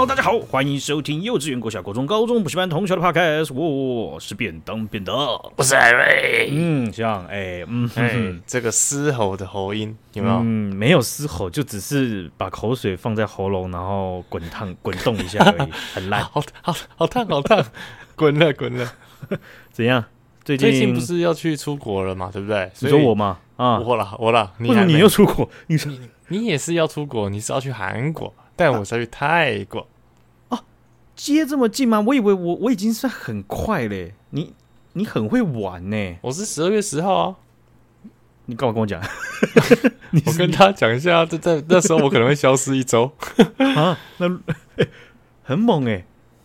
Hello，大家好，欢迎收听幼稚园、国小、国中、高中补习班同学的 Podcast。我是便当便当，我是艾瑞。嗯，像哎，嗯，哎，这个嘶吼的喉音有没有？嗯，没有嘶吼，就只是把口水放在喉咙，然后滚烫、滚动一下而已，很烂，好好好烫，好烫，滚 了滚了。怎样？最近，最近不是要去出国了嘛？对不对？你说我吗？啊，我了，我了。为什么你又出国？你你你也是要出国？你是要去韩国？但我是要去泰国。啊，接这么近吗？我以为我我已经算很快嘞。你你很会玩呢。我是十二月十号啊。你干嘛跟我讲？我跟他讲一下，在在那时候我可能会消失一周 啊。那、欸、很猛哎。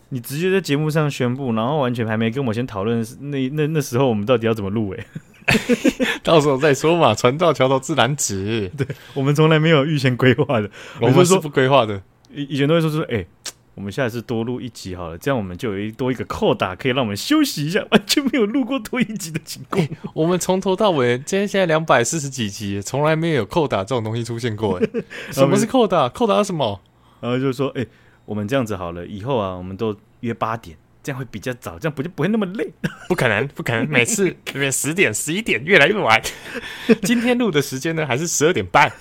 你直接在节目上宣布，然后完全还没跟我先讨论，那那那时候我们到底要怎么录？哎，到时候再说嘛。船到桥头自然直，对，我们从来没有预先规划的，我们是不规划的。以以前都会说说，哎、欸，我们下次多录一集好了，这样我们就有一多一个扣打，可以让我们休息一下。完全没有录过多一集的情况、欸，我们从头到尾，今天现在两百四十几集，从来没有扣打这种东西出现过。哎，什么是扣打？扣打什么？然后就说，哎、欸。我们这样子好了，以后啊，我们都约八点，这样会比较早，这样不就不会那么累？不可能，不可能，每次十点、十一点，越来越晚。今天录的时间呢，还是十二点半。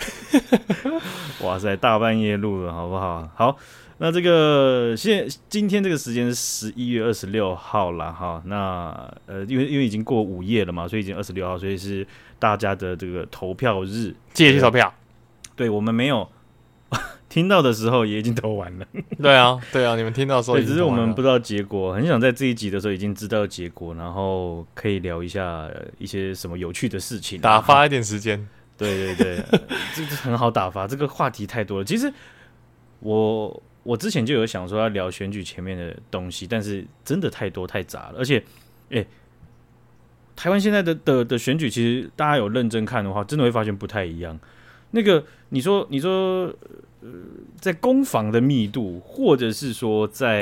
哇塞，大半夜录了，好不好？好，那这个现今天这个时间是十一月二十六号了哈。那呃，因为因为已经过午夜了嘛，所以已经二十六号，所以是大家的这个投票日，记得去投票。对，我们没有。听到的时候也已经投完了。对啊，对啊，你们听到的时候，只是我们不知道结果。很想在这一集的时候已经知道结果，然后可以聊一下一些什么有趣的事情，打发一点时间。对对对，这个很好打发。这个话题太多了。其实我我之前就有想说要聊选举前面的东西，但是真的太多太杂了。而且，哎，台湾现在的的的选举，其实大家有认真看的话，真的会发现不太一样。那个你说你说。呃，在攻防的密度，或者是说在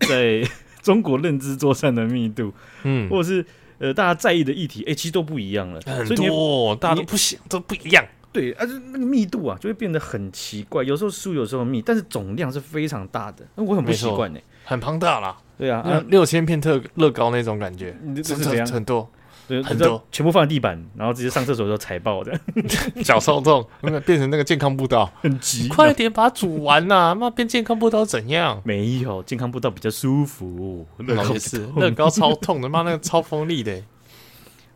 在 中国认知作战的密度，嗯，或者是呃大家在意的议题，哎、欸，其实都不一样了，很多，大家都不想都不一样，对，而、啊、且那个密度啊，就会变得很奇怪，有时候疏，有时候密，但是总量是非常大的，那我很不习惯呢，很庞大啦，对啊，啊六千片特乐高那种感觉，这是怎样？很多。对，很多全部放在地板，然后直接上厕所的时候踩爆的，脚超痛，变成那个健康步道，很急。快点把它煮完呐、啊！那变健康步道怎样？没有健康步道比较舒服，乐高是乐高超痛的，妈那个超锋利的。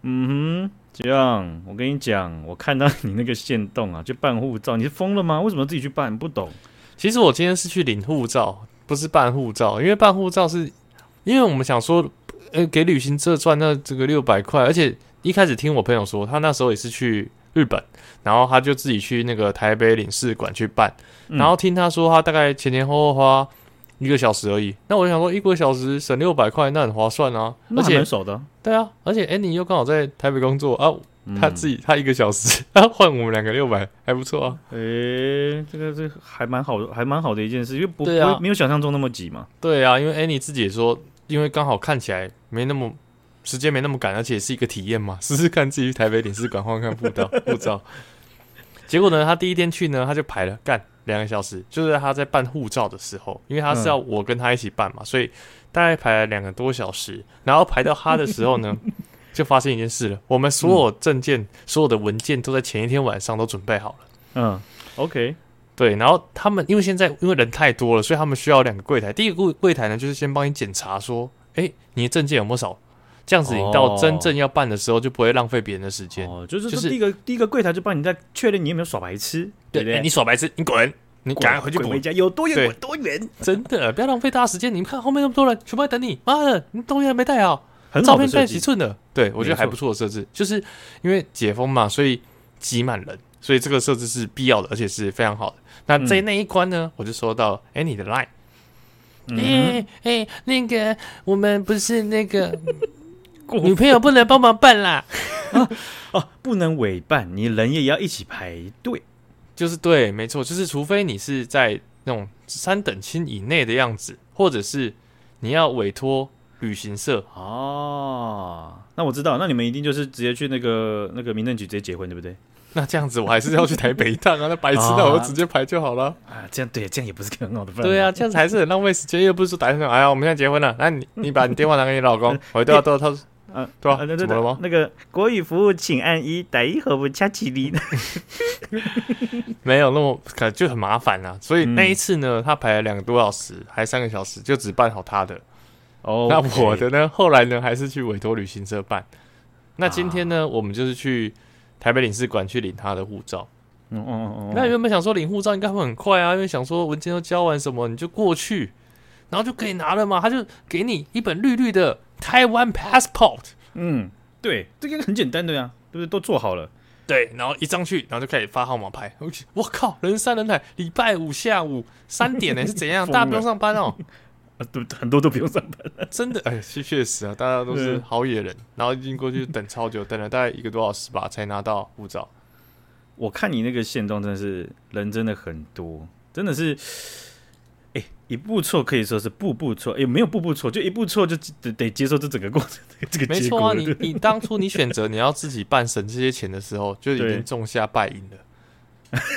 嗯哼，这样我跟你讲，我看到你那个线动啊，就办护照，你是疯了吗？为什么自己去办？不懂。其实我今天是去领护照，不是办护照，因为办护照是因为我们想说。呃，给旅行社赚那这个六百块，而且一开始听我朋友说，他那时候也是去日本，然后他就自己去那个台北领事馆去办，嗯、然后听他说他大概前前后后花一个小时而已。那我想说，一个小时省六百块，那很划算啊！而且很少的，对啊，而且哎，你又刚好在台北工作啊，他自己他一个小时，他换我们两个六百，还不错啊。诶，这个这个还蛮好的，还蛮好的一件事，因为不没有想象中那么挤嘛。对啊，因为哎，你自己也说。因为刚好看起来没那么时间没那么赶，而且是一个体验嘛，试试看自己去台北领事馆换看护照护照。结果呢，他第一天去呢，他就排了干两个小时，就是他在办护照的时候，因为他是要我跟他一起办嘛，所以大概排了两个多小时。然后排到他的时候呢，就发现一件事了，我们所有证件、所有的文件都在前一天晚上都准备好了。嗯，OK。对，然后他们因为现在因为人太多了，所以他们需要两个柜台。第一个柜柜台呢，就是先帮你检查说，哎，你的证件有没有少，这样子你到真正要办的时候就不会浪费别人的时间。哦，就是就是第一个第一个柜台就帮你在确认你有没有耍白痴，对不对？你耍白痴，你滚，你赶快回去滚回家，有多远滚多远。真的，不要浪费大家时间。你们看后面那么多人，全部在等你。妈的，你东西还没带好，照片带几寸的？对，我觉得还不错的设置，就是因为解封嘛，所以挤满人。所以这个设置是必要的，而且是非常好的。那在那一关呢，嗯、我就收到，哎，你的 line，哎哎，那个我们不是那个 女朋友不能帮忙办啦，哦，啊，不能委办，你人也要一起排队，就是对，没错，就是除非你是在那种三等亲以内的样子，或者是你要委托旅行社。哦，那我知道，那你们一定就是直接去那个那个民政局直接结婚，对不对？那这样子我还是要去台北一趟啊！那白痴，那我就直接排就好了啊！这样对，这样也不是个很好的办法。对啊，这样子还是很浪费时间，又不是说打电话，哎呀，我们现在结婚了，那你 你把你电话拿给你老公，我都要都要他，嗯，对吧？怎么了吗？那个国语服务请按一，打一和不掐起你。没有那么可就很麻烦啊！所以那一次呢，他排了两个多小时，还三个小时，就只办好他的。哦，那我的呢？后来呢，还是去委托旅行社办。那今天呢，我们就是去。台北领事馆去领他的护照，嗯嗯嗯嗯，那原本想说领护照应该会很快啊，因为想说文件都交完什么，你就过去，然后就可以拿了嘛。他就给你一本绿绿的台湾 passport，嗯，对，这个很简单的呀，对不对？都做好了，对，然后一上去，然后就开始发号码牌。我靠，人山人海，礼拜五下午三点呢，是怎样？大家不用上班哦。啊，对，很多都不用上班，真的，哎，确确实啊，大家都是好野人，然后已经过去等超久，等了大概一个多小时吧，才拿到护照。我看你那个限动真的是人真的很多，真的是，哎，一步错可以说是步步错，也没有步步错，就一步错就得得接受这整个过程，这个没错啊。你你当初你选择你要自己办省这些钱的时候，就已经种下败因了。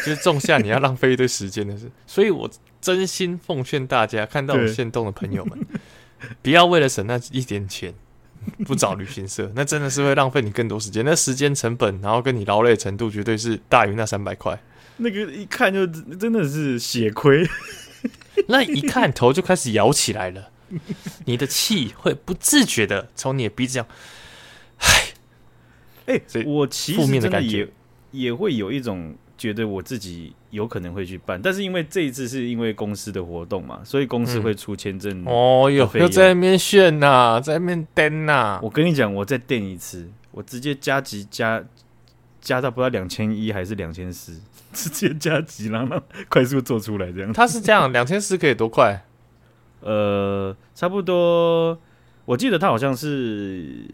就是种下你要浪费一堆时间的事，所以我真心奉劝大家，看到我限动的朋友们，不要为了省那一点钱 不找旅行社，那真的是会浪费你更多时间，那时间成本，然后跟你劳累程度绝对是大于那三百块。那个一看就真的是血亏，那一看头就开始摇起来了，你的气会不自觉的从你的鼻子这样，唉，哎，我其实真的也也会有一种。觉得我自己有可能会去办，但是因为这一次是因为公司的活动嘛，所以公司会出签证、嗯。哦哟，又在那边炫呐，在那边登呐。我跟你讲，我再登一次，我直接加急加加到不知道两千一还是两千四，直接加急，然后快速做出来这样。他是这样，两千四可以多快？呃，差不多，我记得他好像是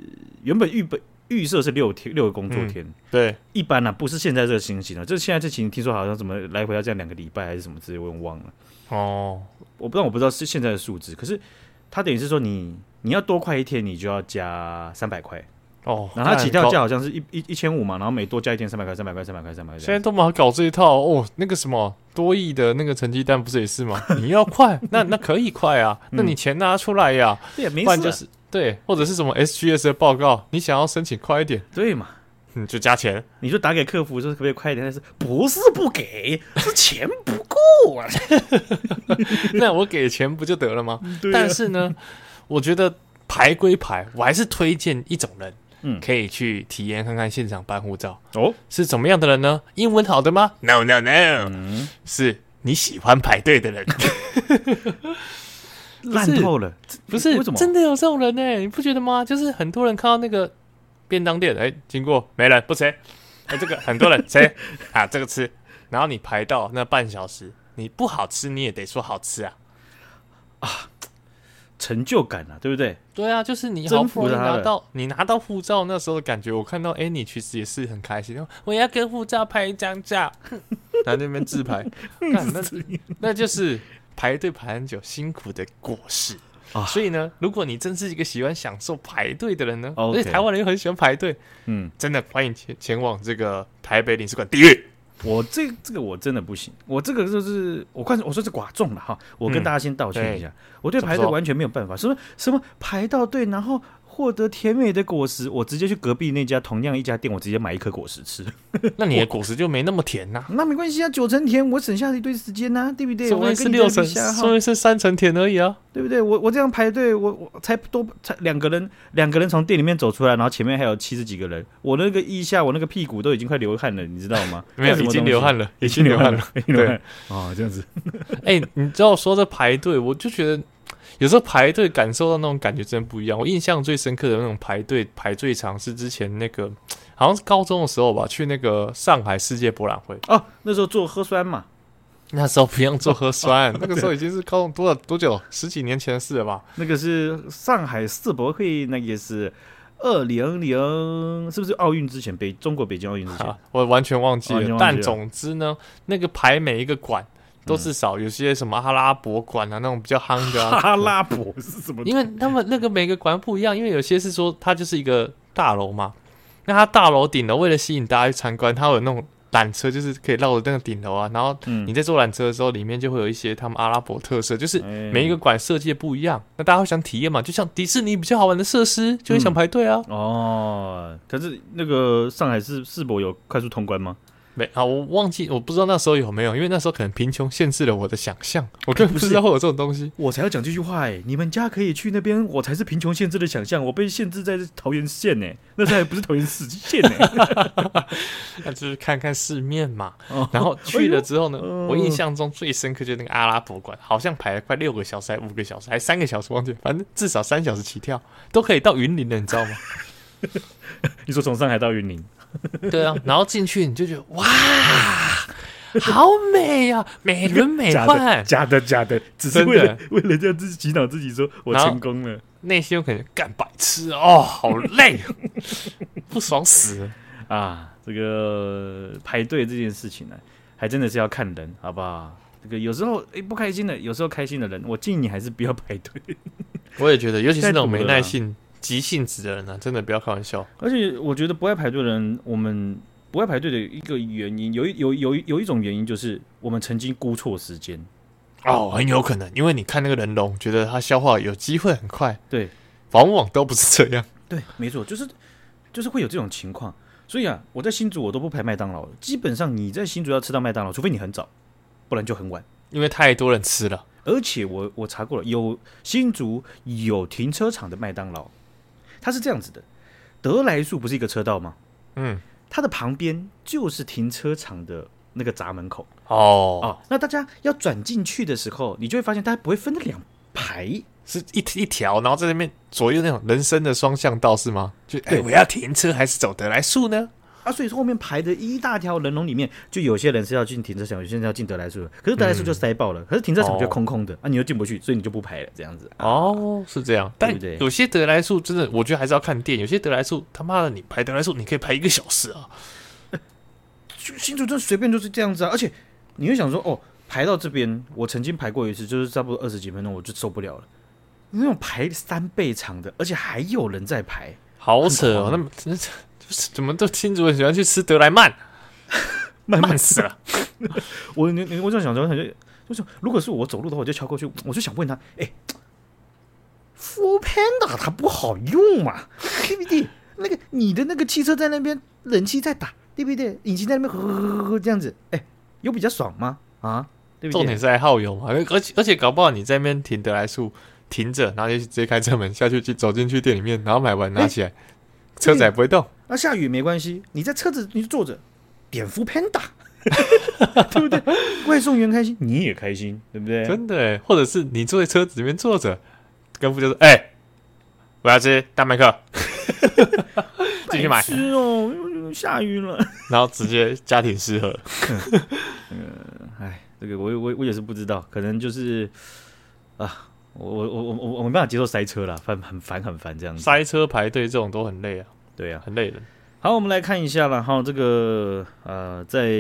原本预备。预设是六天六个工作天，嗯、对，一般呢、啊、不是现在这个情形了，就是现在这情形，听说好像怎么来回要这样两个礼拜还是什么之类，我忘了。哦，我不知道，我不知道是现在的数字，可是他等于是说你你要多快一天，你就要加三百块哦。然后他起跳价好像是一一一千五嘛，然后每多加一天三百块，三百块，三百块，三百块。现在都嘛搞这一套哦，那个什么多亿的那个成绩单不是也是吗？你要快，那那可以快啊，那你钱拿出来呀，对，没事。就是。对，或者是什么 SGS 的报告，你想要申请快一点，对嘛？你就加钱。你就打给客服说可不可以快一点？但是不是不给，是钱不够啊。那我给钱不就得了吗？但是呢，我觉得排归排，我还是推荐一种人，嗯，可以去体验看看现场办护照。哦，是怎么样的人呢？英文好的吗？No No No，嗯，是你喜欢排队的人。烂透了，不是？为什么真的有这种人呢、欸？你不觉得吗？就是很多人看到那个便当店，哎、欸，经过没人不吃，哎、欸，这个很多人吃 啊，这个吃，然后你排到那半小时，你不好吃你也得说好吃啊，啊，成就感啊，对不对？对啊，就是你好不容易拿到你拿到护照那时候的感觉，我看到哎、欸，你其实也是很开心，我要跟护照拍一张照，在那边自拍，那 那就是。排队排很久，辛苦的果实啊！所以呢，如果你真是一个喜欢享受排队的人呢，而且.台湾人又很喜欢排队，嗯，真的欢迎前前往这个台北领事馆。地狱，我这这个我真的不行，我这个就是我看我说是寡众了哈，我跟大家先道歉一下，我对排队完全没有办法，什么什么排到队，然后。获得甜美的果实，我直接去隔壁那家同样一家店，我直接买一颗果实吃。那你的果实就没那么甜呐？那没关系啊，九成甜，我省下了一堆时间呐，对不对？所以是六成，所以是三成甜而已啊，对不对？我我这样排队，我我才多才两个人，两个人从店里面走出来，然后前面还有七十几个人，我那个腋下，我那个屁股都已经快流汗了，你知道吗？没有，已经流汗了，已经流汗了。对啊，这样子。哎，你知道说这排队，我就觉得。有时候排队感受到那种感觉真不一样。我印象最深刻的那种排队排最长是之前那个好像是高中的时候吧，去那个上海世界博览会哦。那时候做核酸嘛，那时候不用做核酸，那个时候已经是高中多少多久？十几年前的事了吧？那个是上海世博会，那也是二零零，是不是奥运之前？北中国北京奥运之前，我完全忘记了。了但总之呢，那个排每一个馆。都是少有些什么阿拉伯馆啊，那种比较夯的啊。阿拉伯是什么？因为他们那个每个馆不一样，因为有些是说它就是一个大楼嘛，那它大楼顶楼为了吸引大家去参观，它有那种缆车，就是可以绕着那个顶楼啊。然后你在坐缆车的时候，里面就会有一些他们阿拉伯特色，就是每一个馆设计的不一样。那大家会想体验嘛？就像迪士尼比较好玩的设施，就会想排队啊。哦，可是那个上海世世博有快速通关吗？没啊，我忘记，我不知道那时候有没有，因为那时候可能贫穷限制了我的想象，我根本不知道会有这种东西。我才要讲这句话哎，你们家可以去那边，我才是贫穷限制的想象，我被限制在桃园县呢，那才不是桃园市县呢。那就是看看世面嘛。然后去了之后呢，我印象中最深刻就是那个阿拉伯馆，好像排了快六个小时，还五个小时，还三个小时，忘记，反正至少三小时起跳，都可以到云林的，你知道吗？你说从上海到云林？对啊，然后进去你就觉得哇，好美呀，美轮美奂，假的假的，只是为了为了让自己洗脑自己说我成功了，内心有可能干白痴哦，好累，不爽死啊！这个排队这件事情呢，还真的是要看人，好不好？这个有时候哎不开心的，有时候开心的人，我建议你还是不要排队。我也觉得，尤其是那种没耐性。急性子的人呢、啊，真的不要开玩笑。而且我觉得不爱排队的人，我们不爱排队的一个原因，有一有有有一种原因就是我们曾经估错时间。哦，很有可能，因为你看那个人龙，觉得他消化有机会很快。对，往往都不是这样。对，没错，就是就是会有这种情况。所以啊，我在新竹我都不排麦当劳。基本上你在新竹要吃到麦当劳，除非你很早，不然就很晚，因为太多人吃了。而且我我查过了，有新竹有停车场的麦当劳。它是这样子的，德来树不是一个车道吗？嗯，它的旁边就是停车场的那个闸门口哦哦。那大家要转进去的时候，你就会发现它不会分两排，是一一条，然后在那边左右那种人生的双向道是吗？就对，我要停车还是走德来树呢？啊，所以说后面排的一大条人龙里面，就有些人是要进停车场，有些人要进德来树的。可是德来树就塞爆了，嗯、可是停车场就空空的、哦、啊，你又进不去，所以你就不排了，这样子。哦，是这样，但有些德来树真的，我觉得还是要看店。有些德来树他妈的，你排德来树，你可以排一个小时啊。就新竹真随便就是这样子啊，而且你会想说，哦，排到这边，我曾经排过一次，就是差不多二十几分钟，我就受不了了。那种排三倍长的，而且还有人在排，好扯哦，那么真的。怎么都新竹人喜欢去吃德莱曼，慢慢死了。我你你我就想说，就是如果是我走路的话，我就敲过去，我就想问他，哎、欸，Foodpanda 它不好用嘛？对不对？那个你的那个汽车在那边，冷气在打，对不对？引擎在那边呵呵呵这样子，哎、欸，有比较爽吗？啊，对不对？重点是还耗油嘛，而且而且搞不好你在那边停得来速，停着，然后就直接开车门下去，去走进去店里面，然后买完拿起来，欸、车子也不会动。那下雨没关系，你在车子你就坐着，点 Foodpanda，对不对？外送员开心，你也开心，对不对？真的，或者是你坐在车子里面坐着，跟副就说：“哎、欸，我要吃大麦克，继续买。”吃哦，下雨了，然后直接家庭失和。嗯，哎，这个我我我也是不知道，可能就是啊，我我我我我没办法接受塞车了，很很烦很烦这样子，塞车排队这种都很累啊。对呀、啊，很累的。好，我们来看一下了哈，这个呃，在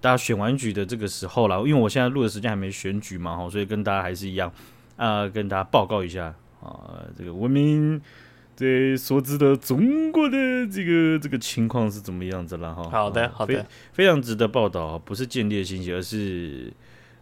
大家选完举的这个时候了，因为我现在录的时间还没选举嘛，哈，所以跟大家还是一样啊、呃，跟大家报告一下啊，这个文明在所知的中国的这个这个情况是怎么样子了哈。好的，好的，非，非常值得报道，不是间谍信息，而是。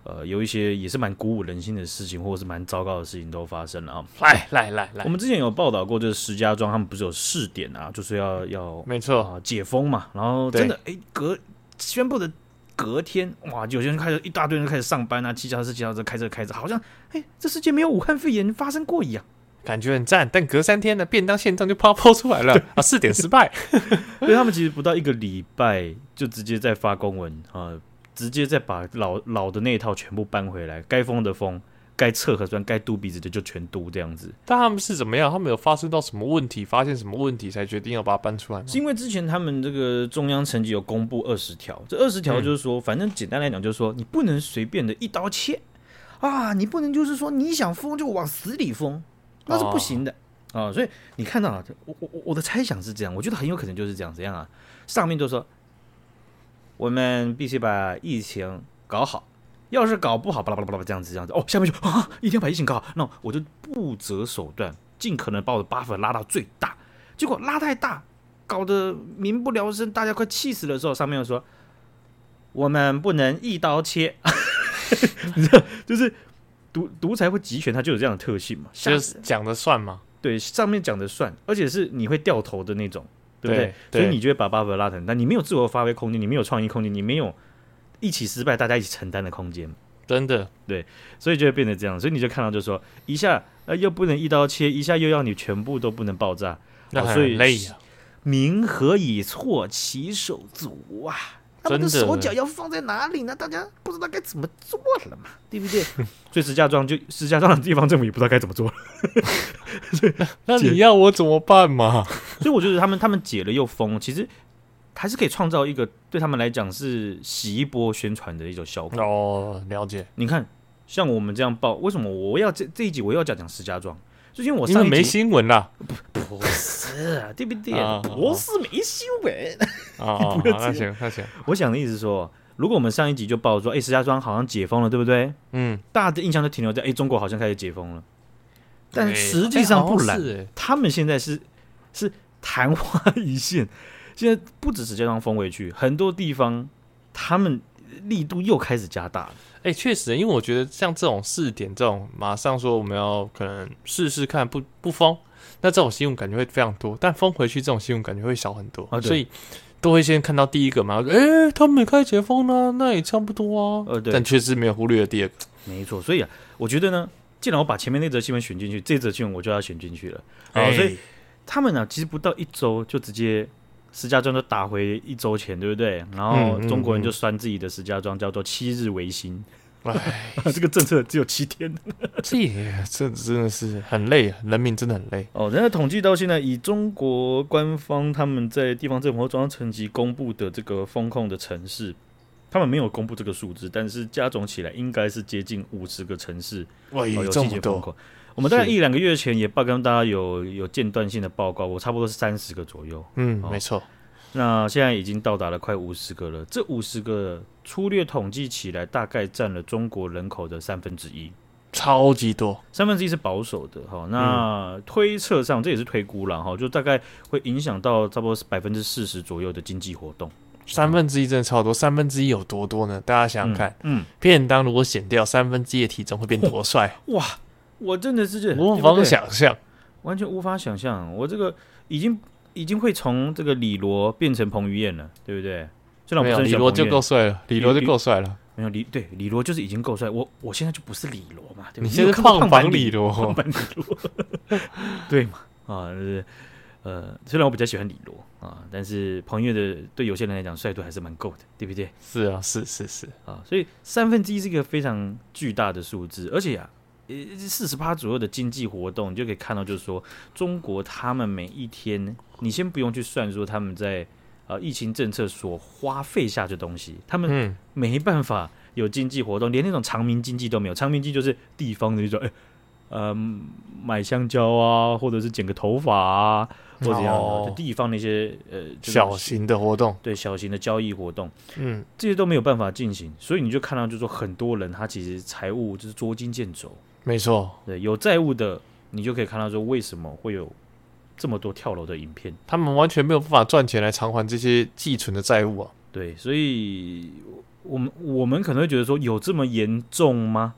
呃，有一些也是蛮鼓舞人心的事情，或者是蛮糟糕的事情都发生了啊！来来来来，我们之前有报道过，就是石家庄他们不是有试点啊，就是要要没错啊解封嘛，然后真的哎隔宣布的隔天哇，有些人开始一大堆人开始上班啊，骑脚踏车骑脚踏车开车开车，好像哎这世界没有武汉肺炎发生过一样，感觉很赞。但隔三天的便当现状就啪抛出来了啊，试点失败，所以他们其实不到一个礼拜就直接在发公文啊。直接再把老老的那一套全部搬回来，该封的封，该测核酸、该嘟鼻子的就全嘟这样子。但他们是怎么样？他们有发生到什么问题？发现什么问题才决定要把它搬出来吗？是因为之前他们这个中央层级有公布二十条，这二十条就是说，嗯、反正简单来讲就是说，你不能随便的一刀切啊，你不能就是说你想封就往死里封，那是不行的啊、哦。所以你看到了，我我我的猜想是这样，我觉得很有可能就是这样，怎样啊？上面就说。我们必须把疫情搞好，要是搞不好，巴拉巴拉巴拉这样子这样子，哦，下面就啊，一定要把疫情搞好，那我就不择手段，尽可能把我的 buffer 拉到最大。结果拉太大，搞得民不聊生，大家快气死的时候，上面又说我们不能一刀切，你知道，就是独独裁或集权，它就有这样的特性嘛，就是讲的算嘛，对，上面讲的算，而且是你会掉头的那种，对不对？对，所以你就会把 buffer 拉成，但你没有自我发挥空间，你没有创意空间，你没有一起失败，大家一起承担的空间，真的，对，所以就会变成这样，所以你就看到，就是说一下呃又不能一刀切，一下又要你全部都不能爆炸，那所以累呀。民何以错其手足啊？他们的手脚要放在哪里呢？大家不知道该怎么做了嘛，对不对？所以石家庄就石家庄的地方政府也不知道该怎么做了。那你要我怎么办嘛？所以我觉得他们他们解了又封，其实还是可以创造一个对他们来讲是洗一波宣传的一种效果。哦，了解。你看，像我们这样报，为什么我要这这一集我要讲讲石家庄？最近我上一集没新闻啦，不不是啊，对不对？不是没新闻。啊。那行那行，我想的意思是说，如果我们上一集就报说，哎，石家庄好像解封了，对不对？嗯，大家的印象都停留在，哎，中国好像开始解封了，但实际上不然，他们现在是 是昙花一现，现在不止石家庄封回去，很多地方他们力度又开始加大了。哎，确实，因为我觉得像这种试点，这种马上说我们要可能试试看不不封，那这种新闻感觉会非常多，但封回去这种新闻感觉会少很多，啊、所以都会先看到第一个嘛，哎，他们也开解封呢，那也差不多啊。呃，对，但确实没有忽略了第二个，没错。所以啊，我觉得呢，既然我把前面那则新闻选进去，这则新闻我就要选进去了。好，所以他们呢，其实不到一周就直接。石家庄都打回一周前，对不对？然后中国人就酸自己的石家庄叫做七日维新，哎、嗯，这个政策只有七天，这这真的是很累，人民真的很累哦。人家统计到现在，以中国官方他们在地方政府和中央层级公布的这个封控的城市，他们没有公布这个数字，但是加总起来应该是接近五十个城市。哇，有这么多！我们大概一两个月前也报跟大家有有间断性的报告，我差不多是三十个左右。嗯，哦、没错。那现在已经到达了快五十个了，这五十个粗略统计起来，大概占了中国人口的三分之一，超级多。三分之一是保守的哈。那推测上，这也是推估了哈，就大概会影响到差不多是百分之四十左右的经济活动。三分之一真的超多，三分之一有多多呢？大家想想看，嗯，嗯便当如果减掉三分之一的体重，会变多帅？哇！我真的是无法想象，完全无法想象。我这个已经已经会从这个李罗变成彭于晏了，对不对？没有李罗就够帅了，李罗就够帅了。没有李对李罗就是已经够帅。我我现在就不是李罗嘛，对不对？你现在是胖版李罗，胖版李罗，对嘛？啊，就是呃，虽然我比较喜欢李罗啊，但是彭于晏的对有些人来讲帅度还是蛮够的，对不对？是啊，是是是啊，所以三分之一是一个非常巨大的数字，而且啊。呃，四十趴左右的经济活动，你就可以看到，就是说，中国他们每一天，你先不用去算说他们在呃疫情政策所花费下的东西，他们没办法有经济活动，连那种长民经济都没有。长民经济就是地方的那种，哎，呃，买香蕉啊，或者是剪个头发啊，或者这样的地方那些呃小型的活动，对小型的交易活动，嗯，这些都没有办法进行，所以你就看到，就是说很多人他其实财务就是捉襟见肘。没错，对，有债务的，你就可以看到说为什么会有这么多跳楼的影片。他们完全没有办法赚钱来偿还这些寄存的债务啊。对，所以我们我们可能会觉得说有这么严重吗？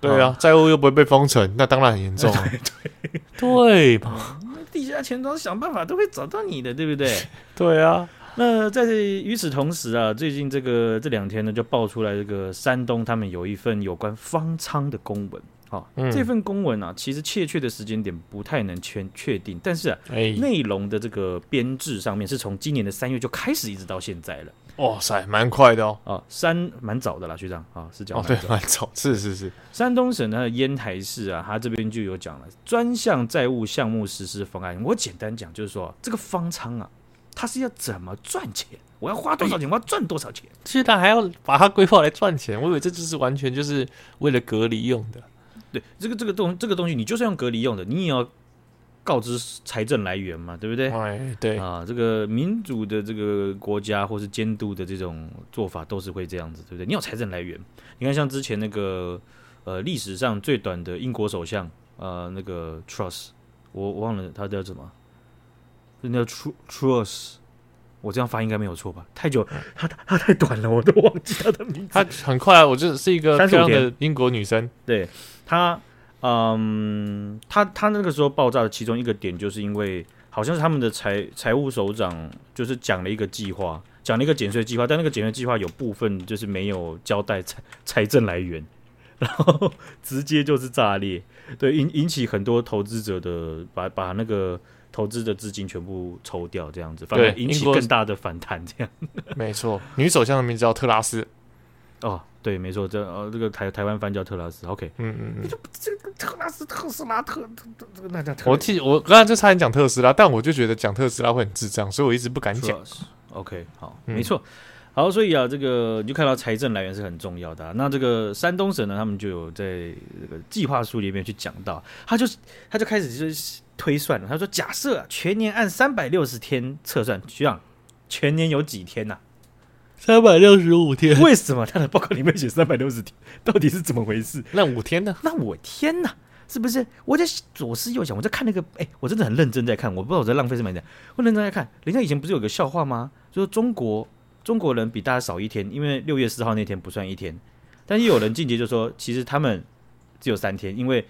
对啊，债务又不会被封存，那当然很严重啊。对对吧？地下钱庄想办法都会找到你的，对不对？对啊。那在与此同时啊，最近这个这两天呢，就爆出来这个山东他们有一份有关方舱的公文。好，嗯、这份公文啊，其实确切的时间点不太能确确定，但是啊，欸、内容的这个编制上面是从今年的三月就开始，一直到现在了。哇塞，蛮快的哦。啊，山蛮早的啦，学长啊，是这样。哦，对，蛮早，是是是。山东省的烟台市啊，他这边就有讲了专项债务项目实施方案。我简单讲，就是说这个方舱啊，它是要怎么赚钱？我要花多少钱？我要赚多少钱？其实他还要把它规划来赚钱。我以为这就是完全就是为了隔离用的。对，这个这个东这个东西，你就算用隔离用的，你也要告知财政来源嘛，对不对？哎，对啊，这个民主的这个国家或是监督的这种做法都是会这样子，对不对？你有财政来源，你看像之前那个呃历史上最短的英国首相呃那个 Truss，我我忘了他叫什么，是那个 Truss 我这样发应该没有错吧？太久，他他太短了，我都忘记他的名字。他很快啊，我觉得是一个漂亮的英国女生。对他，嗯，他他那个时候爆炸的其中一个点，就是因为好像是他们的财财务首长就是讲了一个计划，讲了一个减税计划，但那个减税计划有部分就是没有交代财财政来源，然后 直接就是炸裂，对引引起很多投资者的把把那个。投资的资金全部抽掉，这样子，反而引起更大的反弹。这样，没错。女首相的名字叫特拉斯。哦，对，没错。这呃，这个台台湾翻叫特拉斯。OK，嗯嗯嗯。这个特拉斯特斯拉特特这个那叫我替我刚才就差点讲特斯拉，但我就觉得讲特斯拉会很智障，所以我一直不敢讲。OK，好，没错。好，所以啊，这个你就看到财政来源是很重要的啊。那这个山东省呢，他们就有在这个计划书里面去讲到，他就他就开始就是。推算了，他说：“假设全年按三百六十天测算，这样全年有几天呐、啊？三百六十五天。为什么他的报告里面写三百六十天？到底是怎么回事？那五天呢？那我天呐，是不是？我在左思右想，我在看那个，哎、欸，我真的很认真在看，我不知道我在浪费什么时间。我认真在看，人家以前不是有个笑话吗？就说中国中国人比大家少一天，因为六月四号那天不算一天。但是有人进阶就说，其实他们只有三天，因为。”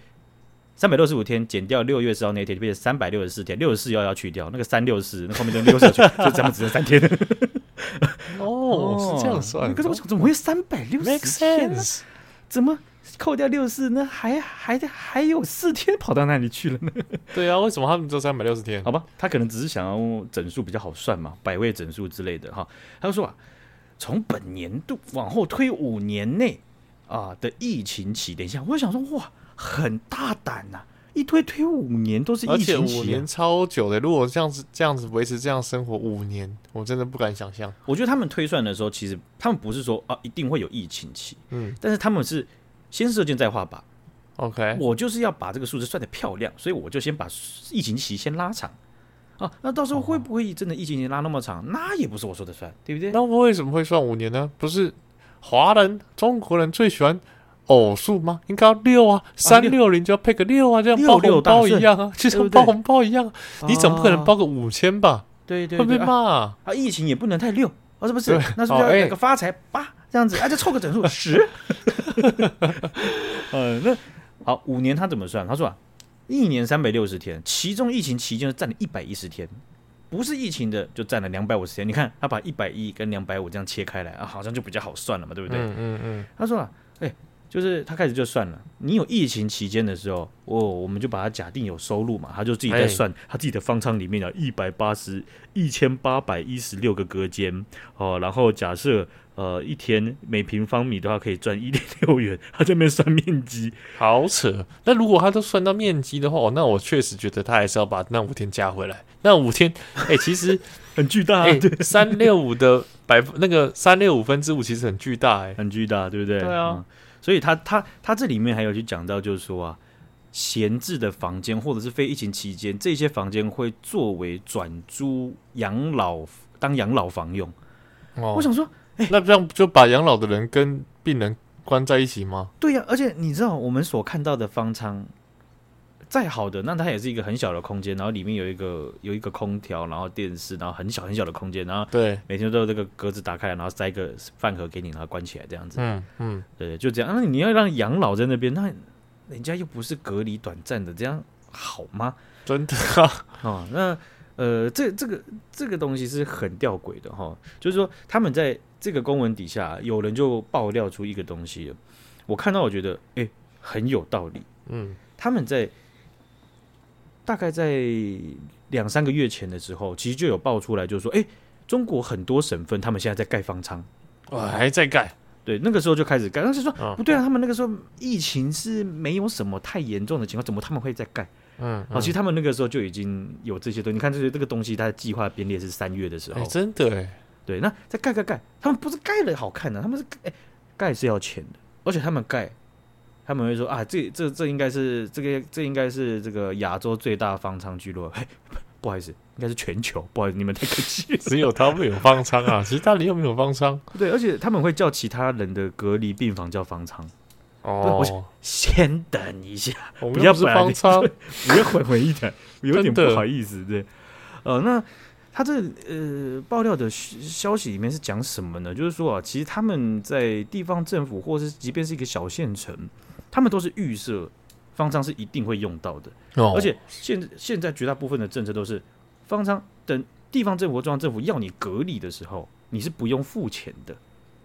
三百六十五天减掉六月四号那天，就变成三百六十四天。六十四要要去掉那个三六四，那后面就六十去，就咱们只剩三天。哦，哦，是这样算。可是我想，怎么会三百六十天呢？怎么扣掉六十四，那还还还有四天跑到那里去了呢？对啊，为什么他们只有三百六十天？好吧，他可能只是想要整数比较好算嘛，百位整数之类的哈。他就说啊，从本年度往后推五年内啊的疫情期，等一下，我就想说哇。很大胆呐、啊！一推推五年都是疫情期、啊，五年超久的。如果这样子这样子维持这样生活五年，我真的不敢想象。我觉得他们推算的时候，其实他们不是说啊一定会有疫情期，嗯，但是他们是先射箭再画靶。OK，我就是要把这个数字算得漂亮，所以我就先把疫情期先拉长啊。那到时候会不会真的疫情期拉那么长？那也不是我说的算，对不对？那我为什么会算五年呢？不是华人中国人最喜欢。偶数吗？应该要六啊，三六零就要配个六啊，这样包红包一样啊，就像包红包一样。你怎么不可能包个五千吧？对对，会被骂啊！疫情也不能太六，哦，是不是？那是不是要来个发财八这样子？啊，就凑个整数 十。呃，那好，五年他怎么算？他说啊，一年三百六十天，其中疫情期间占了一百一十天，不是疫情的就占了两百五十天。你看他把一百一跟两百五这样切开来啊，好像就比较好算了嘛，对不对？嗯嗯嗯。他说啊，哎。就是他开始就算了，你有疫情期间的时候，哦，我们就把它假定有收入嘛，他就自己在算他自己的方舱里面有一百八十一千八百一十六个隔间哦，然后假设呃一天每平方米的话可以赚一点六元，他这边算面积，好扯。那如果他都算到面积的话，那我确实觉得他还是要把那五天加回来。那五天，哎、欸，其实 很巨大，哎，三六五的百分那个三六五分之五其实很巨大，哎，很巨大，对不对？对啊。嗯所以他他他这里面还有去讲到，就是说啊，闲置的房间或者是非疫情期间，这些房间会作为转租养老当养老房用。哦，我想说，哎、欸，那这样就把养老的人跟病人关在一起吗？对呀、啊，而且你知道我们所看到的方舱。再好的，那它也是一个很小的空间，然后里面有一个有一个空调，然后电视，然后很小很小的空间，然后对，每天都有这个格子打开，然后塞一个饭盒给你，然后关起来这样子。嗯嗯，对，就这样。那你要让养老在那边，那人家又不是隔离短暂的，这样好吗？真的啊？哦，那呃，这这个这个东西是很吊诡的哈、哦，就是说他们在这个公文底下，有人就爆料出一个东西，我看到我觉得哎很有道理。嗯，他们在。大概在两三个月前的时候，其实就有爆出来，就是说，哎，中国很多省份他们现在在盖方舱，哇，还在盖。对，那个时候就开始盖。但是说不对啊，他们那个时候疫情是没有什么太严重的情况，怎么他们会在盖？嗯，好，其实他们那个时候就已经有这些东西。你看这些这个东西，它的计划编列是三月的时候，真的哎。对，那再盖盖盖，他们不是盖了好看的，他们是哎盖是要钱的，而且他们盖。他们会说啊，这这这应该是这个这应该是这个亚洲最大方舱聚落。嘿，不好意思，应该是全球。不好意思，你们太客气。只有他们有方舱啊，其他人又没有方舱。对，而且他们会叫其他人的隔离病房叫方舱。哦，我先等一下，我要不是方舱，你要缓缓一点，有点不好意思。对，呃，那他这呃爆料的消息里面是讲什么呢？就是说啊，其实他们在地方政府，或是即便是一个小县城，他们都是预设方舱是一定会用到的。哦，而且现现在绝大部分的政策都是方舱等地方政府、中央政府要你隔离的时候，你是不用付钱的。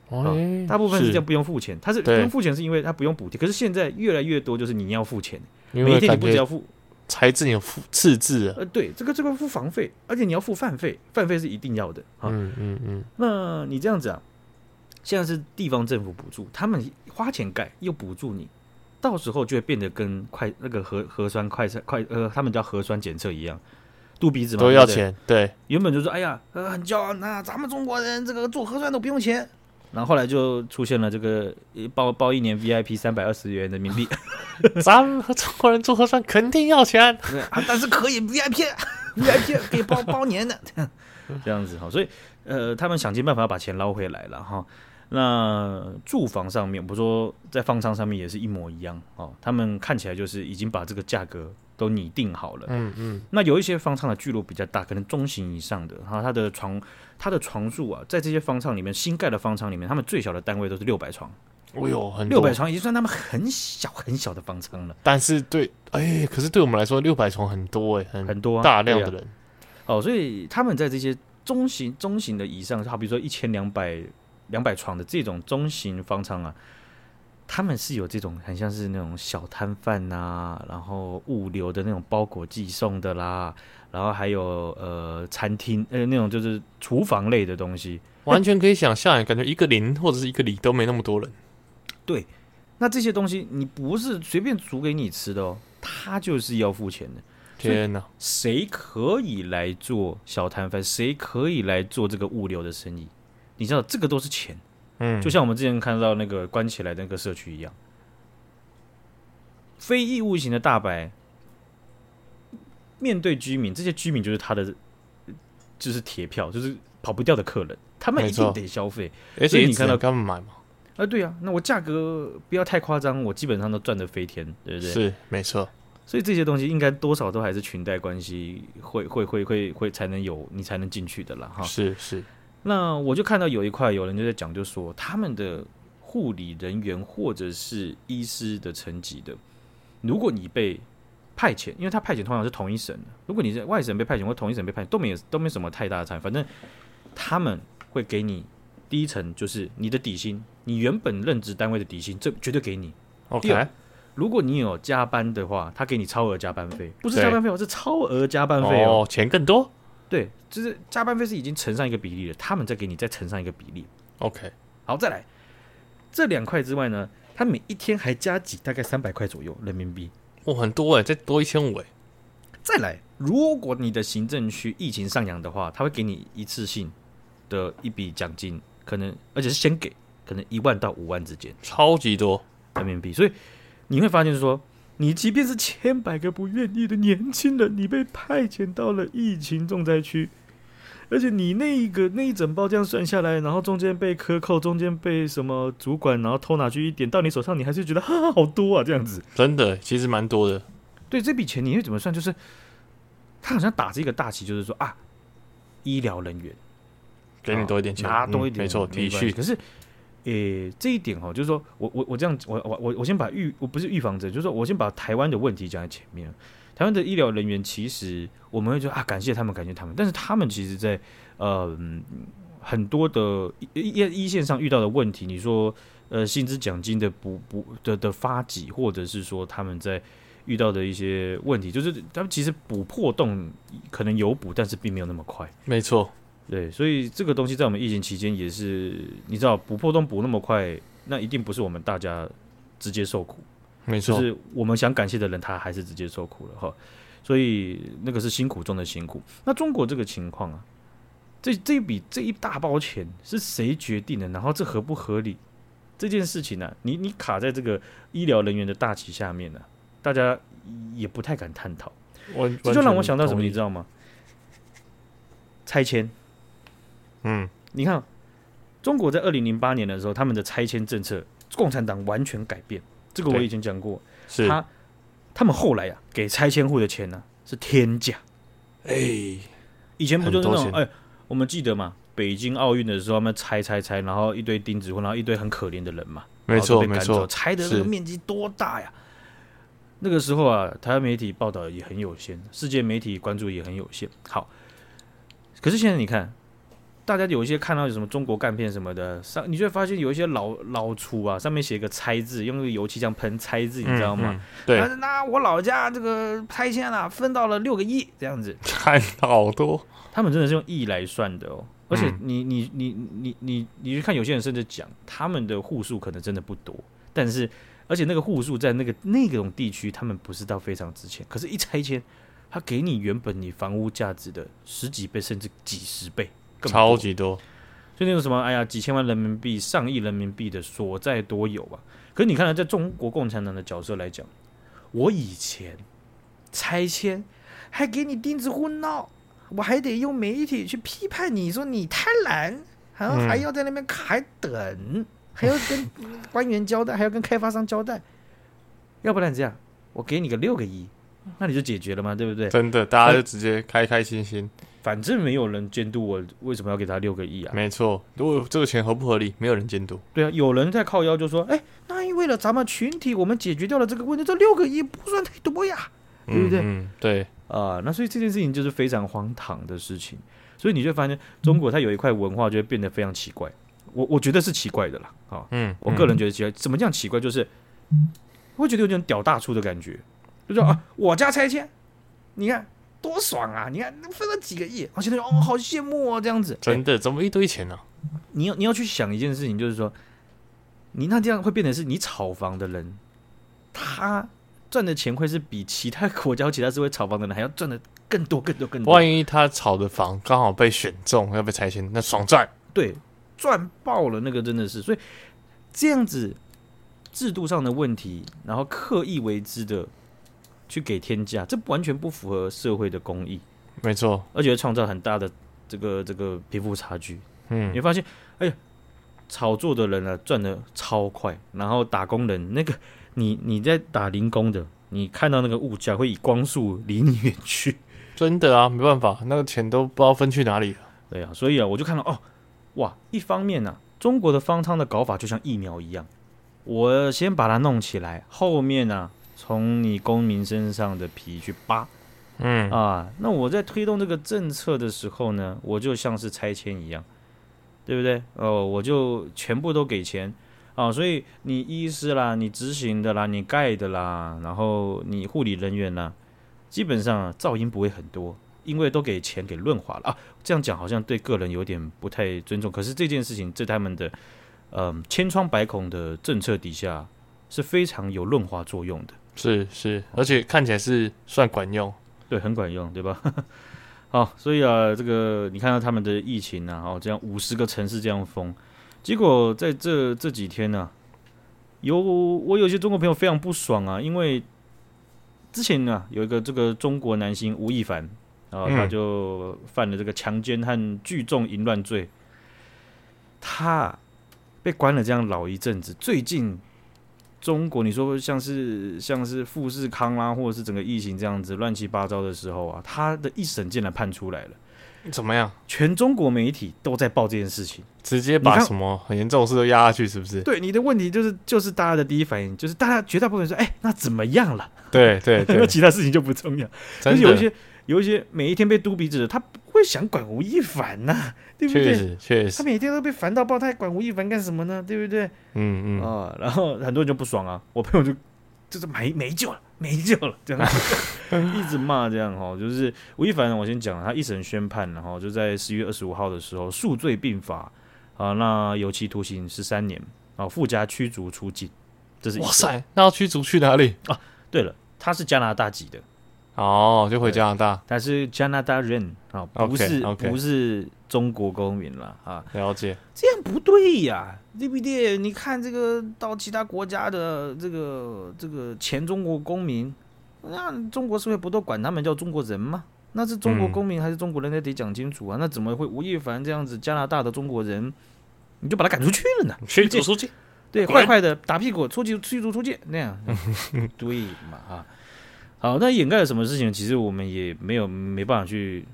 哦，大部分是这样不用付钱，他是不用付钱是因为他不用补贴。可是现在越来越多就是你要付钱，每一天你不只要付。财政有付赤字啊？呃，对，这个这个付房费，而且你要付饭费，饭费是一定要的。嗯嗯嗯。那你这样子啊，现在是地方政府补助，他们花钱盖又补助你，到时候就会变得跟快那个核核酸快测快呃，他们叫核酸检测一样，肚鼻子嘛，都要钱。对，对，原本就说哎呀，呃，很骄傲，那咱们中国人这个做核酸都不用钱。然后后来就出现了这个包包一年 VIP 三百二十元人民币，咱们和中国人做核酸肯定要钱，啊，但是可以 VIP VIP 可以包包年的，这样子哈，所以呃，他们想尽办法要把钱捞回来了哈。那住房上面，不说在方舱上面也是一模一样哦，他们看起来就是已经把这个价格。都拟定好了，嗯嗯，那有一些方舱的聚落比较大，可能中型以上的，然后它的床，它的床数啊，在这些方舱里面，新盖的方舱里面，他们最小的单位都是六百床，哦哟，很六百床已经算他们很小很小的方舱了。但是对，哎，可是对我们来说，六百床很多哎，很很多大量的人，啊，哦，所以他们在这些中型中型的以上，好比如说一千两百两百床的这种中型方舱啊。他们是有这种很像是那种小摊贩呐，然后物流的那种包裹寄送的啦，然后还有呃餐厅呃那种就是厨房类的东西，完全可以想象，感觉一个零或者是一个里都没那么多人。对，那这些东西你不是随便煮给你吃的哦，他就是要付钱的。天哪，谁可以来做小摊贩？谁可以来做这个物流的生意？你知道这个都是钱。嗯，就像我们之前看到那个关起来的那个社区一样，非义务型的大白面对居民，这些居民就是他的，就是铁票，就是跑不掉的客人，他们一定得消费。而且你看到他们买吗？啊，对啊，那我价格不要太夸张，我基本上都赚得飞天，对不对？是没错。所以这些东西应该多少都还是裙带关系，会会会会会才能有你才能进去的啦。哈。是是。那我就看到有一块有人就在讲，就说他们的护理人员或者是医师的层级的，如果你被派遣，因为他派遣通常是同一省的，如果你在外省被派遣或同一省被派遣，都没有都没什么太大的差，反正他们会给你第一层就是你的底薪，你原本任职单位的底薪，这绝对给你。OK，第二，如果你有加班的话，他给你超额加班费，不是加班费，我是超额加班费哦，钱更多。对，就是加班费是已经乘上一个比例了，他们再给你再乘上一个比例。OK，好，再来这两块之外呢，他每一天还加几大概三百块左右人民币，哦，很多哎，再多一千五哎。再来，如果你的行政区疫情上扬的话，他会给你一次性的一笔奖金，可能而且是先给，可能一万到五万之间，超级多人民币。所以你会发现说。你即便是千百个不愿意的年轻人，你被派遣到了疫情重灾区，而且你那一个那一整包这样算下来，然后中间被克扣，中间被什么主管然后偷拿去一点到你手上，你还是觉得哈哈好多啊这样子。真的，其实蛮多的。对这笔钱你会怎么算？就是他好像打着一个大旗，就是说啊，医疗人员给你多一点钱，拿多一点，嗯、没错，的确。可是。诶、这一点哈，就是说我我我这样，我我我我先把预我不是预防针，就是说我先把台湾的问题讲在前面。台湾的医疗人员其实我们会说啊，感谢他们，感谢他们，但是他们其实在呃很多的一一线上遇到的问题，你说呃薪资奖金的补补的的发给，或者是说他们在遇到的一些问题，就是他们其实补破洞可能有补，但是并没有那么快。没错。对，所以这个东西在我们疫情期间也是，你知道补破洞补那么快，那一定不是我们大家直接受苦，没错，就是我们想感谢的人，他还是直接受苦了哈。所以那个是辛苦中的辛苦。那中国这个情况啊，这这一笔这一大包钱是谁决定的？然后这合不合理？这件事情呢、啊，你你卡在这个医疗人员的大旗下面呢、啊，大家也不太敢探讨。我这就让我想到什么，你知道吗？拆迁。嗯，你看，中国在二零零八年的时候，他们的拆迁政策，共产党完全改变。这个我以前讲过，是他他们后来啊，给拆迁户的钱呢、啊、是天价。哎，以前不就是那种哎，我们记得嘛，北京奥运的时候，他们拆拆拆，然后一堆钉子户，然后一堆很可怜的人嘛，没错没错，拆的那个面积多大呀？那个时候啊，台湾媒体报道也很有限，世界媒体关注也很有限。好，可是现在你看，大家有一些看到有什么中国干片什么的，上你就会发现有一些老老粗啊，上面写个拆字，用那个油漆这样喷拆字，你知道吗？嗯？嗯对，啊那我老家这个拆迁啊，分到了六个亿这样子，看好多，他们真的是用亿来算的哦。而且嗯你你你你你你去看有些人甚至讲，他们的户数可能真的不多，但是而且那个户数在那个那种地区，他们不是到非常值钱，可是，一拆迁，他给你原本你房屋价值的十几倍甚至几十倍，超级多。就那种什么，哎呀，几千万人民币、上亿人民币的所在多有啊！可是你看呢，在中国共产党的角色来讲，我以前拆迁还给你钉子户闹，我还得用媒体去批判你说你贪婪，然后嗯还要在那边还等，还要跟官员交代，还要跟开发商交代，要不然这样，我给你个六个亿，那你就解决了嘛，对不对？真的，大家就直接开开心心。反正没有人监督我，为什么要给他六个亿啊？没错，如果这个钱合不合理，没有人监督。对啊，有人在靠腰就说，哎，那因为了咱们群体，我们解决掉了这个问题，这六个亿不算太多呀，对不对？嗯，嗯对，啊、那所以这件事情就是非常荒唐的事情，所以你就发现中国它有一块文化就会变得非常奇怪，我我觉得是奇怪的啦，啊，嗯，我个人觉得奇怪，怎么这样奇怪？就是我会觉得有点屌大粗的感觉，就说啊，我家拆迁，你看多爽啊，你看分了几个亿，我现在哦好羡慕哦这样子，真的，怎么一堆钱呢？你要你要去想一件事情，就是说，你那这样会变成是你炒房的人，他赚的钱会是比其他国家、其他社会炒房的人还要赚的更多、更多、更多。万一他炒的房刚好被选中，要被拆迁，那爽赚。对，赚爆了，那个真的是。所以这样子制度上的问题，然后刻意为之的去给天价，这完全不符合社会的公义，没错，而且会创造很大的这个这个贫富差距。嗯你会发现，哎呀，炒作的人啊赚的超快，然后打工人那个你你在打零工的，你看到那个物价会以光速离你远去。真的啊，没办法，那个钱都不知道分去哪里了。对啊，所以啊，我就看到哦，哇，一方面呢、啊，中国的方舱的搞法就像疫苗一样，我先把它弄起来，后面呢、啊，从你公民身上的皮去扒嗯啊。那我在推动这个政策的时候呢，我就像是拆迁一样，对不对？哦，我就全部都给钱啊，所以你医师啦，你执行的啦，你盖的啦，然后你护理人员啦，基本上、啊、噪音不会很多。因为都给钱给润滑了啊，这样讲好像对个人有点不太尊重。可是这件事情在他们的嗯千疮百孔的政策底下是非常有润滑作用的，是是，而且看起来是算管用。对，很管用，对吧？好，所以啊，这个你看到他们的疫情啊，哦，这样五十个城市这样封，结果在这这几天呢、有我有些中国朋友非常不爽啊，因为之前呢、有一个这个中国男星吴亦凡。然后他就犯了这个强奸和聚众淫乱罪，他被关了这样老一阵子。最近中国你说像是像是富士康啦、啊，或者是整个疫情这样子乱七八糟的时候啊，他的一审竟然判出来了，怎么样？全中国媒体都在报这件事情，直接把什么很严重的事都压下去，是不是？对，你的问题就是就是大家的第一反应就是大家绝大部分人说，哎，那怎么样了？对对对，那其他事情就不重要。但是有一些有一些每一天被嘟鼻子的，他不会想管吴亦凡呐、啊，对不对？确实确实，他每天都被烦到爆，他还管吴亦凡干什么呢？对不对？嗯嗯啊，然后很多人就不爽啊，我朋友就就是没没救了，没救了，这样 一直骂这样哈，就是吴亦凡，我先讲了，他一审宣判，然后就在十月二十五号的时候数罪并罚啊，那有期徒刑十三年啊，附加驱逐出境，这是哇塞，那要驱逐去哪里啊？对了，他是加拿大籍的。哦，就回加拿大，他是加拿大人啊，不是 OK，OK 不是中国公民了啊，了解。这样不对呀，对不对？你看这个到其他国家的这个这个前中国公民，那中国社会不都管他们叫中国人吗？那是中国公民还是中国人，那得讲清楚啊。那怎么会吴亦凡这样子加拿大的中国人，你就把他赶出去了呢？驱逐出境，对，快快的打屁股，出去驱逐出境那样，对嘛啊？好，那掩盖了什么事情？其实我们也没有没办法去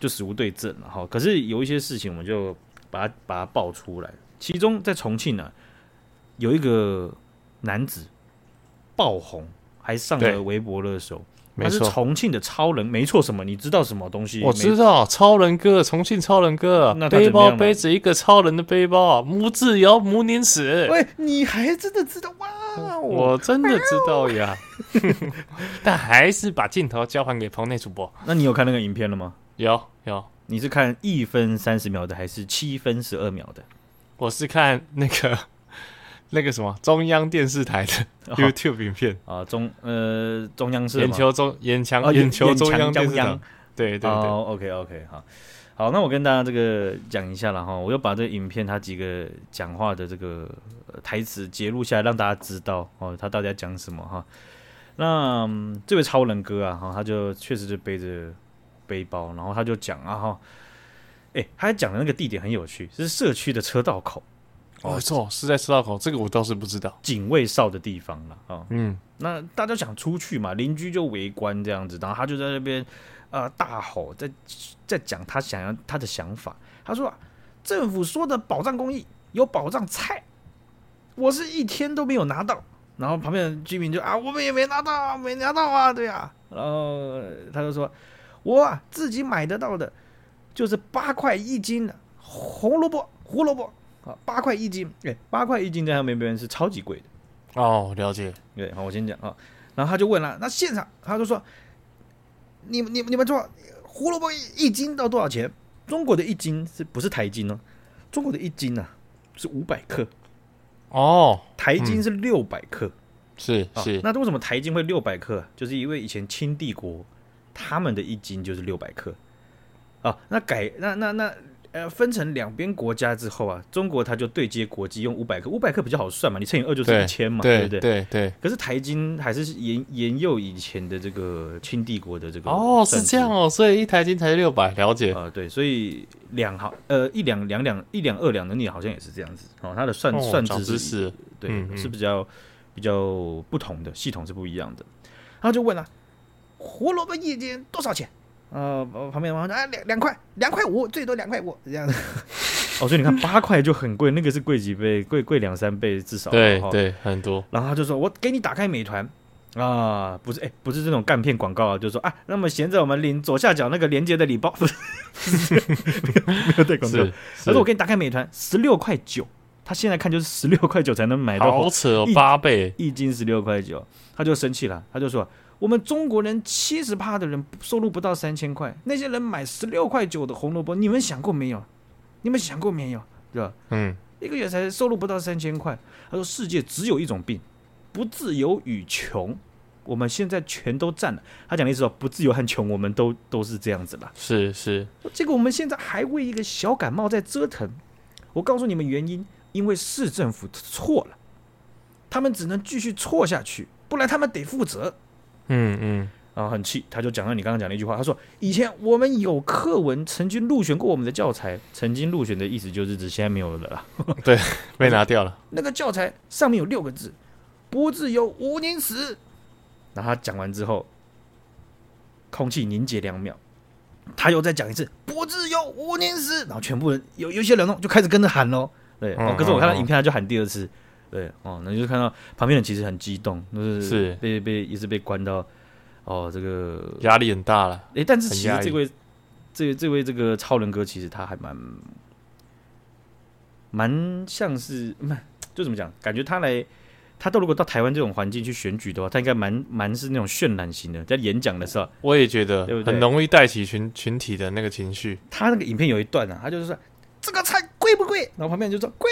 就死无对证了哈。可是有一些事情，我们就把它把它爆出来。其中在重庆呢、啊，有一个男子爆红，还上了微博热搜。他是重庆的超人，没错。什么？你知道什么东西？我知道，超人哥，重庆超人哥。那背包背着一个超人的背包，母自由，母宁死。喂，你还真的知道哇？我真的知道呀，但还是把镜头交还给棚内主播。那你有看那个影片了吗？有有。你是看一分三十秒的，还是七分十二秒的？我是看那个。那个什么中央电视台的 YouTube 影片啊，中呃中央是眼球中眼强眼球中央电视台，对对对，OK OK 好，好，那我跟大家这个讲一下了哈，我又把这个影片它几个讲话的这个台词截录下来，让大家知道哦，他到底在讲什么哈。那这位超人哥啊哈，他就确实是背着背包，然后他就讲啊哈，哎，他还讲的那个地点很有趣，是社区的车道口。哦，错，是在车道口，这个我倒是不知道。警卫哨的地方了啊，嗯，那大家想出去嘛，邻居就围观这样子，然后他就在那边呃大吼，在在讲他想要他的想法。他说啊，政府说的保障公益有保障菜，我是一天都没有拿到。然后旁边的居民就啊，我们也没拿到，没拿到啊，对啊。然后他就说，我啊自己买得到的，就是八块一斤的红萝卜、胡萝卜。啊，八块一斤，哎，八块一斤在他们那边是超级贵的。哦，了解。对，好，我先讲啊。然后他就问了，那现场他就说，你你你们说胡萝卜一斤到多少钱？中国的一斤是不是台斤呢？中国的一斤呢、啊、是五百克。哦，台金是六百克。嗯、是是。那为什么台金会六百克？就是因为以前清帝国他们的一斤就是六百克。啊，那改那那那。那呃，分成两边国家之后啊，中国它就对接国际用五百克，五百克比较好算嘛，你乘以二就是一千嘛，对，对不对？对对。可是台金还是沿沿用以前的这个清帝国的这个哦，是这样哦，所以一台金才是六百，了解啊、呃，对，所以两毫呃一两两两一两二两的你好像也是这样子哦，它的算、哦、算值是，对，嗯嗯是比较比较不同的系统是不一样的。然后就问了，胡萝卜一斤多少钱？呃，旁边王说：“啊，两两块，两块五，最多两块五这样子。哦，所以你看八块就很贵，那个是贵几倍？贵贵两三倍至少。对对，很多。然后他就说：我给你打开美团啊，不是，哎，不是这种干片广告啊，就是说啊，那么闲着我们领左下角那个连接的礼包，不是，没有没有带广告。他说我给你打开美团，十六块九，他现在看就是十六块九才能买到，好扯哦，八倍一斤十六块九，他就生气了，他就说。”我们中国人七十趴的人收入不到三千块，那些人买十六块九的红萝卜，你们想过没有？你们想过没有？对吧？嗯，一个月才收入不到三千块。他说：“世界只有一种病，不自由与穷。我们现在全都占了。”他讲的意思说，不自由和穷，我们都都是这样子了。是是，这个我们现在还为一个小感冒在折腾。我告诉你们原因，因为市政府错了，他们只能继续错下去，不然他们得负责。嗯嗯，然后很气，他就讲到你刚刚讲的一句话，他说：“以前我们有课文曾经入选过我们的教材，曾经入选的意思就是指现在没有了啦。对，被拿掉了。那个教材上面有六个字：不自由，无宁死。”然后他讲完之后，空气凝结两秒，他又再讲一次：“不自由，无宁死。”然后全部人有有些人就开始跟着喊喽。对，哦，可是我看到影片，他就喊第二次。对哦，那就是看到旁边人其实很激动，就是被是被一直被关到哦，这个压力很大了。哎、欸，但是其实这位这这位这个超人哥，其实他还蛮蛮像是，就怎么讲？感觉他来，他都如果到台湾这种环境去选举的话，他应该蛮蛮是那种渲染型的，在演讲的时候，我也觉得，对不对？很容易带起群群体的那个情绪。他那个影片有一段啊，他就是说这个菜贵不贵？然后旁边人就说贵。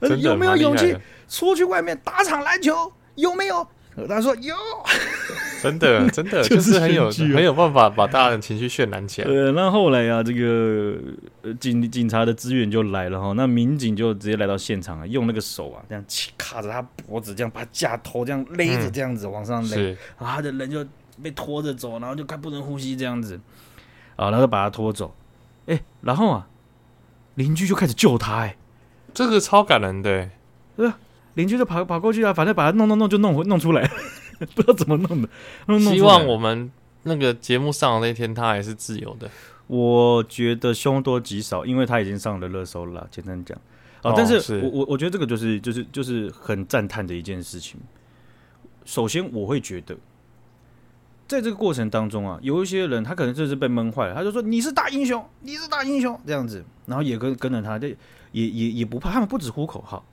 有没有勇气出去外面打场篮球？有没有？他说有。真的，真的 就是很有很有办法把大家的情绪渲染起来。呃，那后来啊，这个警警察的支援就来了哈，那民警就直接来到现场啊，用那个手啊这样卡着他脖子，这样把他架头这样勒着，这样子往上勒，然后他的人就被拖着走，然后就快不能呼吸这样子啊，然后把他拖走。哎，然后啊，邻居就开始救他哎。这个超感人的，对吧？邻居就跑跑过去啊，反正把它弄弄弄就弄弄出来，不知道怎么弄的。弄弄希望我们那个节目上的那天，他还是自由的。我觉得凶多吉少，因为他已经上了热搜了。简单讲，啊，但是我我我觉得这个就是就是就是很赞叹的一件事情。首先，我会觉得，在这个过程当中啊，有一些人他可能就是被闷坏了，他就说你是大英雄，你是大英雄这样子，然后也跟跟着他，这也也也不怕，他们不止呼口号。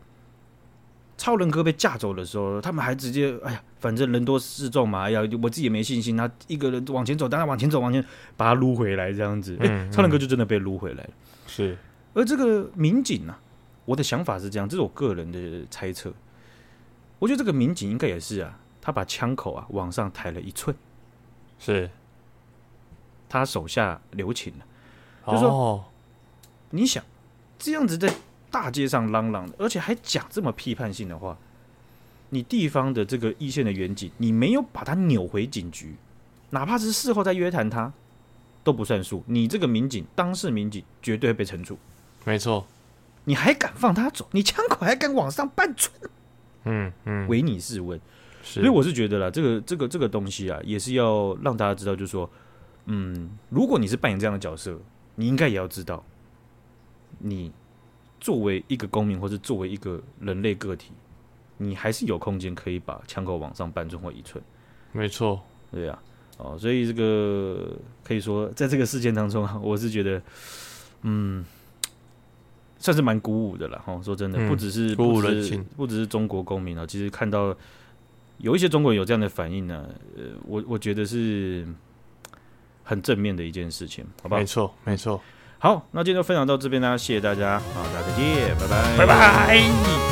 超人哥被架走的时候，他们还直接哎呀，反正人多势众嘛，哎呀，我自己也没信心，他一个人往前走，当然往前走，往前把他撸回来这样子，哎、超人哥就真的被撸回来了。是，而这个民警呢、啊，我的想法是这样，这是我个人的猜测。我觉得这个民警应该也是啊，他把枪口啊往上抬了一寸，是他手下留情了，就说、哦、你想这样子在。大街上嚷嚷，而且还讲这么批判性的话，你地方的这个一线的远警，你没有把他扭回警局，哪怕是事后再约谈他，都不算数。你这个民警，当事民警绝对会被惩处。没错，你还敢放他走？你枪口还敢往上半寸？嗯嗯，唯你是问。所以我是觉得啦，这个这个这个东西啊，也是要让大家知道，就是说，嗯，如果你是扮演这样的角色，你应该也要知道，你。作为一个公民，或者作为一个人类个体，你还是有空间可以把枪口往上扳寸或一寸。没错，对呀、啊，哦，所以这个可以说，在这个事件当中啊，我是觉得，嗯，算是蛮鼓舞的了。哈，说真的，不只是鼓舞人心，不只是中国公民啊，其实看到有一些中国人有这样的反应呢，呃，我我觉得是很正面的一件事情，好吧？没错，没错。好，那今天就分享到这边呢，谢谢大家，好，大家再见，拜拜，拜拜。